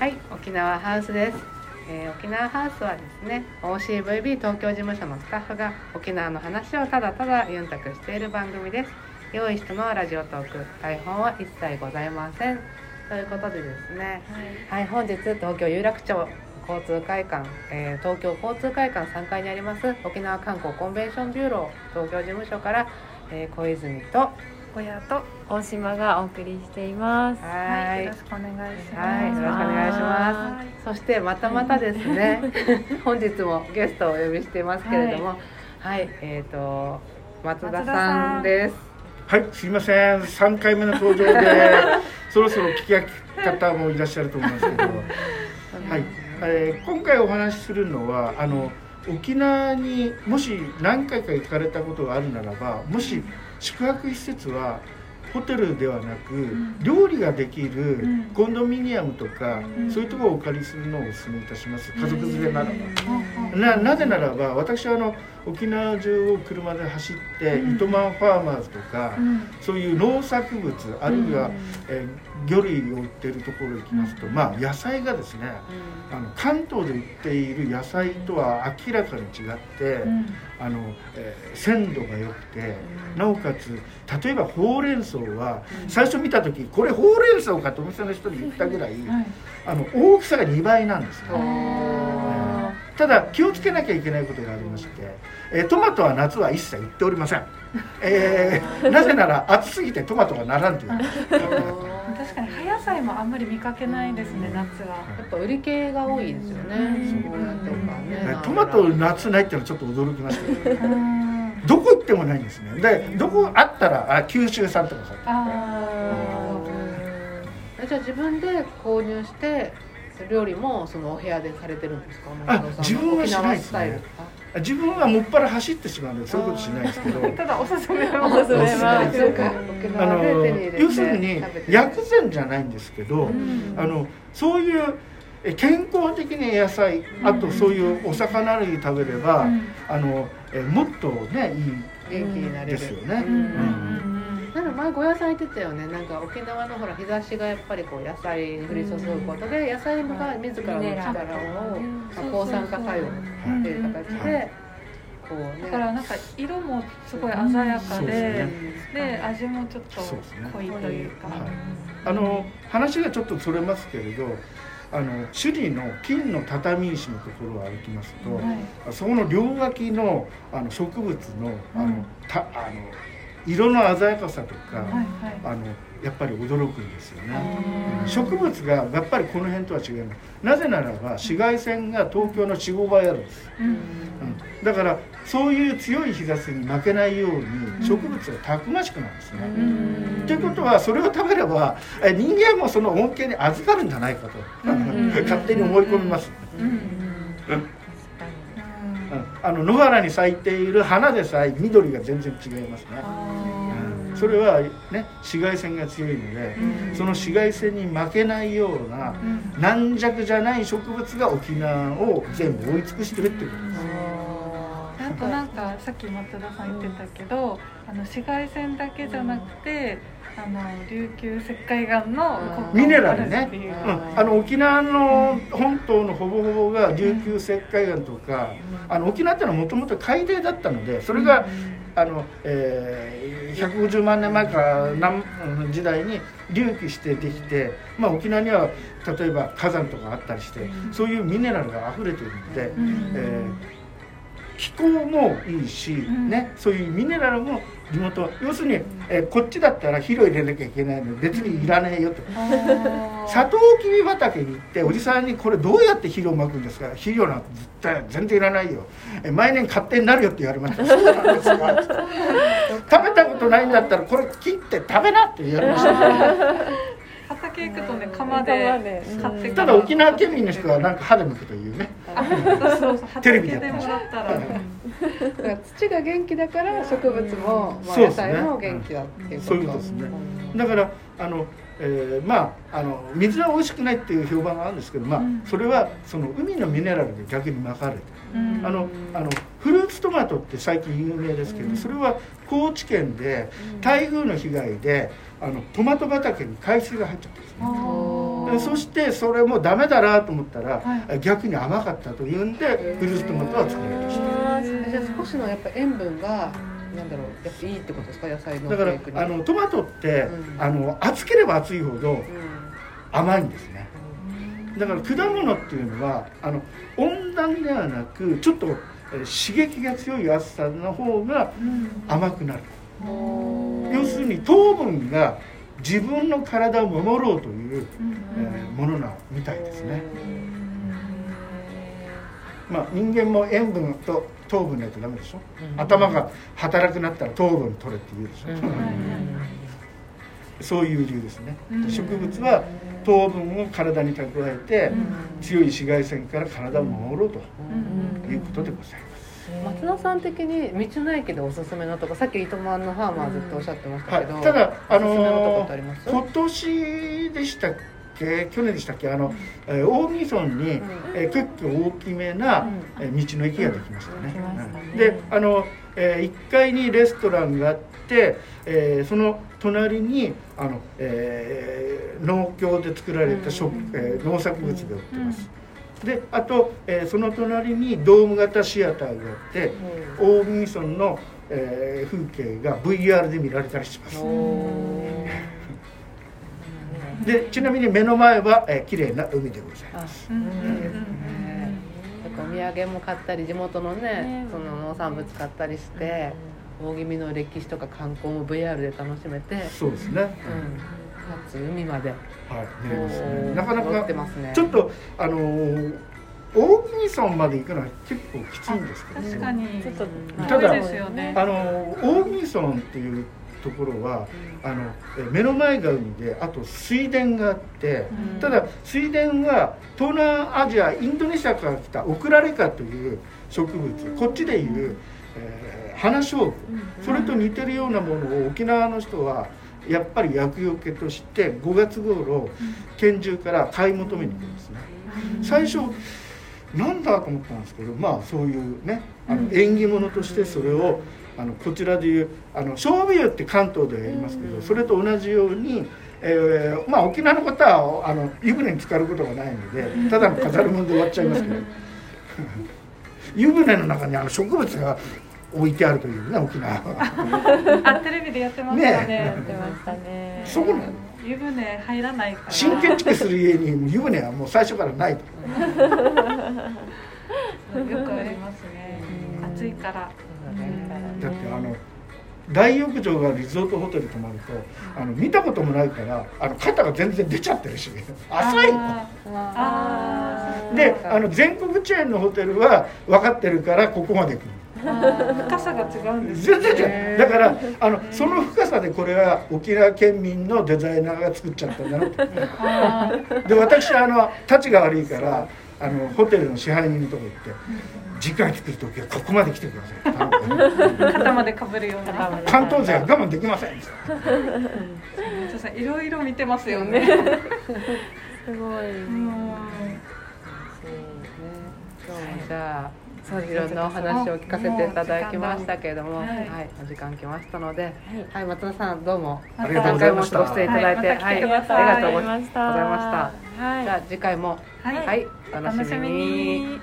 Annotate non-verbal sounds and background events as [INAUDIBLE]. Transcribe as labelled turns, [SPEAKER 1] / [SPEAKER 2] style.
[SPEAKER 1] はい沖縄ハウスです、えー沖縄ハウスはですね OCVB 東京事務所のスタッフが沖縄の話をただただユンタクしている番組です。用意したのはラジオトーク。台本は一切ございません。ということでですねはい、本日東京有楽町交通会館、えー東京交通会館3階にあります沖縄観光コンベンションビューロー東京事務所から、えー小泉とは
[SPEAKER 2] 小屋と大島がお送りしています。
[SPEAKER 1] ーい。
[SPEAKER 3] よろしくお願いします。
[SPEAKER 1] はい、よろしくお願いします。そしてまたまたですね、[LAUGHS] 本日もゲストをお呼びしていますけれども、はい、えっ、と松田さんです。
[SPEAKER 4] はい、すいません、3回目の登場で、[LAUGHS] そろそろ聞き飽き方もいらっしゃると思いますけど、はい、えー今回お話しするのは、あの沖縄にもし何回か行かれたことがあるならば、もし宿泊施設はホテルではなく、料理ができるコンドミニアムとか、そういうところをお借りするのをお勧めいたします。家族連れならば。ななぜならば私はあの沖縄中を車で走って、糸満ファーマーズとか、そういう農作物あるいは、えー魚類を売ってるところへ行きますと、まあ野菜がですね、あの関東で売っている野菜とは明らかに違って、あのえー鮮度が良くて、なおかつ例えばほうれん草は、最初見た時これほうれん草かとお店の人に言ったぐらい、あの大きさが2倍なんですね。ただ気をつけなきゃいけないことがありまして、えートマトは夏は一切売っておりません、えー [LAUGHS] なぜなら暑すぎてトマトがならんという
[SPEAKER 3] 確かに葉野菜もあんまり見かけないですね、夏は。
[SPEAKER 1] やっぱ売り系が多いですよね。そうやってかね。
[SPEAKER 4] トマト夏ないっていうのはちょっと驚きましたけどどこ行ってもないんですねでどこあったらあ九州産とかさ
[SPEAKER 3] あ
[SPEAKER 1] えじゃあ自分で購入して料理もそのお部屋でされてるんですか？
[SPEAKER 4] あ自分はしないですね。自分はもっぱら走ってしまうのでそういうことしないですけど。
[SPEAKER 3] あ。[LAUGHS] ただおすすめは。
[SPEAKER 2] おすすめは
[SPEAKER 4] 要するに薬膳じゃないんですけど、あのそういうえ健康的な野菜あとそういうお魚類食べれば、あのえもっとねい
[SPEAKER 1] 元気にないれる。
[SPEAKER 4] ですよね。
[SPEAKER 3] うん
[SPEAKER 1] 前ご野菜言ってたよね。なんか沖縄のほら日差しがやっぱりこう野菜に降り注ぐことで野菜が自らの力をまあ抗酸化作用っていう形でこうね。
[SPEAKER 3] だからなんか色もすごい鮮やかで、
[SPEAKER 4] ですね。
[SPEAKER 3] で味もちょっと濃いというか。
[SPEAKER 4] はい。あの話がちょっとそれますけれどあの首里の金の畳石のところを歩きますと、
[SPEAKER 3] はい。
[SPEAKER 4] そこの両脇のあの植物のあの、
[SPEAKER 3] うん。
[SPEAKER 4] たあの色の鮮やかさとか、
[SPEAKER 3] はいはい。
[SPEAKER 4] あのやっぱり驚くんですよね。植物がやっぱりこの辺とは違いますなぜならば紫外線が東京の45倍あるんです、
[SPEAKER 3] うん。
[SPEAKER 4] うん、だからそういう強い日差しに負けないように植物がたくましくなるんですね、
[SPEAKER 3] うん。
[SPEAKER 4] ということはそれを食べればえ人間もその恩恵に預かるんじゃないかと、
[SPEAKER 3] ん
[SPEAKER 4] 勝手に思い込みます、
[SPEAKER 3] うん
[SPEAKER 4] うんあの野原に咲いている花でさえ緑が全然違いますね、
[SPEAKER 3] あ
[SPEAKER 4] うん。それはね紫外線が強いので、
[SPEAKER 3] うん。
[SPEAKER 4] その紫外線に負けないような、軟弱じゃない植物が沖縄を全部覆い尽くしてるっていうことです
[SPEAKER 3] あとなんかさっき松田さん言ってたけど、あの紫外線だけじゃなくて、あの琉球石灰岩の
[SPEAKER 4] ミネラルね。
[SPEAKER 3] う
[SPEAKER 4] うん、あの沖縄の本島のほぼほぼが琉球石灰岩とか、あの沖縄ってのはもともと海底だったのでそれが、あのえー150万年前から何うん時代に隆起してできて、まあ、沖縄には例えば火山とかあったりして、そういうミネラルが溢れているので、
[SPEAKER 3] ん。
[SPEAKER 4] えー気候もいいし、
[SPEAKER 3] ん。
[SPEAKER 4] ね、そういうミネラルも地元要するに、えーこっちだったら肥料入れなきゃいけないので別にいらねえよと。サトウキビ畑に行っておじさんにこれどうやって肥料をまくんですか？肥料なんて絶対全然いらないよ。え毎年勝手になるよって言われました。食べたことないんだったらこれ切って食べなって言われました。
[SPEAKER 3] 畑行くとね釜で買って
[SPEAKER 4] ただ沖縄県民の人はなんか歯でむくというねテレビでやってました
[SPEAKER 3] もらったら、
[SPEAKER 1] だから土が元気だから植物も、まあ、野
[SPEAKER 4] そうですね。
[SPEAKER 1] 菜も元気だっていうこと。
[SPEAKER 4] そういうことですね。だからあの、えーまああの水は美味しくないっていう評判があるんですけど、まあ、それはその海のミネラルで逆にまかれて。る
[SPEAKER 3] うん。
[SPEAKER 4] あのあのフルーツトマトって最近有名ですけど、それは高知県で台風の被害であのトマト畑に海水が入っちゃったんですね。そしてそれもダメだなと思ったら、
[SPEAKER 3] は
[SPEAKER 4] 逆に甘かったというんでフルーツトマトは作られました。
[SPEAKER 1] じゃあ少しのやっぱ塩分がなんだろうやっぱいいってことですか？野菜の
[SPEAKER 4] だからあのトマトって、
[SPEAKER 1] うん。
[SPEAKER 4] あの熱ければ熱いほど
[SPEAKER 1] うん。
[SPEAKER 4] 甘いんですね。だから果物っていうのはあの温暖ではなくちょっとえー刺激が強い暑さの方が甘くなる。要するに糖分が自分の体を守ろうという、えーものなみたいですね、まあ、人間も塩分と糖分ないとダメでしょ、頭が働くなったら糖分取れって言うでしょ、そういう理由ですね、
[SPEAKER 3] うん。
[SPEAKER 4] 植物は糖分を体に蓄えて、強い紫外線から体を守ろうということでございます、
[SPEAKER 1] 松田さん的に道の駅でおすすめのとこさっき糸満のファーマーズっておっしゃってました
[SPEAKER 4] は
[SPEAKER 1] けど、
[SPEAKER 4] い、ただあ
[SPEAKER 1] のとこ
[SPEAKER 4] の
[SPEAKER 1] ってあります？
[SPEAKER 4] 今年でしたっけ？去年でしたっけ？あの、えー大宜村に、えー結構大きめな、えー道の駅ができましたね。うん。であの、え1階にレストランがあって、えーその隣にあの、えー農協で作られた食、えー農作物が売ってます。であと、えーその隣にドーム型シアターがあって大宜村の、えー風景が VR で見られたりします。
[SPEAKER 1] お [LAUGHS]
[SPEAKER 4] でちなみに目の前は、えー、綺麗な海でございます。
[SPEAKER 1] お土産も買ったり地元のね
[SPEAKER 2] ね。
[SPEAKER 1] その農産物買ったりして大気味の歴史とか観光も VR で楽しめて、
[SPEAKER 4] そうですね。
[SPEAKER 1] うん、海まで。
[SPEAKER 4] はい、見れます
[SPEAKER 1] お
[SPEAKER 4] ね。
[SPEAKER 1] ー
[SPEAKER 4] なかな
[SPEAKER 1] 戻って
[SPEAKER 4] か
[SPEAKER 1] ますね。
[SPEAKER 4] ちょっとあのー大宜村まで行くのは結構きついんですけど、
[SPEAKER 3] 確かに。
[SPEAKER 2] ちょっと
[SPEAKER 4] ただ
[SPEAKER 3] 遠いですよね。
[SPEAKER 4] あのー大宜村っていうところはあのえ目の前が海であと水田があって、
[SPEAKER 3] うん。
[SPEAKER 4] ただ水田は東南アジアインドネシアから来たオクラレカという植物こっちでいう、えー花しょうぶそれと似てるようなものを沖縄の人はやっぱり厄除けとして5月頃県中から買い求めに来るんですね。最初なんだと思ったんですけどまあそういうねあの縁起物としてそれをあのこちらでいうあの勝負湯って関東ではやりますけどそれと同じように、えーまあ沖縄の方はあの湯船に浸かることがないのでただの飾るもので終わっちゃいますけど。[LAUGHS] 湯船の中にあの植物が置いてあるというね沖縄は。[LAUGHS]
[SPEAKER 3] あテレビでやってました
[SPEAKER 4] ね。
[SPEAKER 3] ね
[SPEAKER 2] やってましたね。
[SPEAKER 4] そこに
[SPEAKER 3] 湯船入らないから。
[SPEAKER 4] 新建築する家に湯船はもう最初からないと。[LAUGHS]
[SPEAKER 3] よくありますね。暑いから。
[SPEAKER 4] だってあの大浴場がリゾートホテル泊まるとあの見たこともないからあの肩が全然出ちゃってるし。浅いの。
[SPEAKER 3] あー。あ
[SPEAKER 4] であの全国チェーンのホテルは分かってるからここまで来る
[SPEAKER 3] 深さが違うんです
[SPEAKER 4] 全然違う。だからあのその深さでこれは沖縄県民のデザイナーが作っちゃったんだなって。で私あのたちが悪いからあのホテルの支配人のとこ行って次回作る時はここまで来てください。
[SPEAKER 3] 肩までかぶるような。
[SPEAKER 4] 関東勢は我慢できません。
[SPEAKER 3] いろいろ見てますよね。
[SPEAKER 2] すごい。
[SPEAKER 3] うん。
[SPEAKER 1] そうですね。今日もじゃあ
[SPEAKER 2] そうです
[SPEAKER 1] いろんなお話を聞かせていただきましたけれども、はい。
[SPEAKER 3] 時間だ、
[SPEAKER 1] お時間来ましたので、
[SPEAKER 2] はい。
[SPEAKER 1] はい、松田さんどうも
[SPEAKER 4] ありがとうございました。
[SPEAKER 1] 何回もご出演いただいて、
[SPEAKER 3] はいま
[SPEAKER 1] ありがとうござい。ま
[SPEAKER 2] ありがとうございま
[SPEAKER 1] した。
[SPEAKER 2] はい。
[SPEAKER 1] じゃあ次回も、
[SPEAKER 3] はい。
[SPEAKER 1] はい、お
[SPEAKER 3] お
[SPEAKER 1] 楽しみに。
[SPEAKER 3] に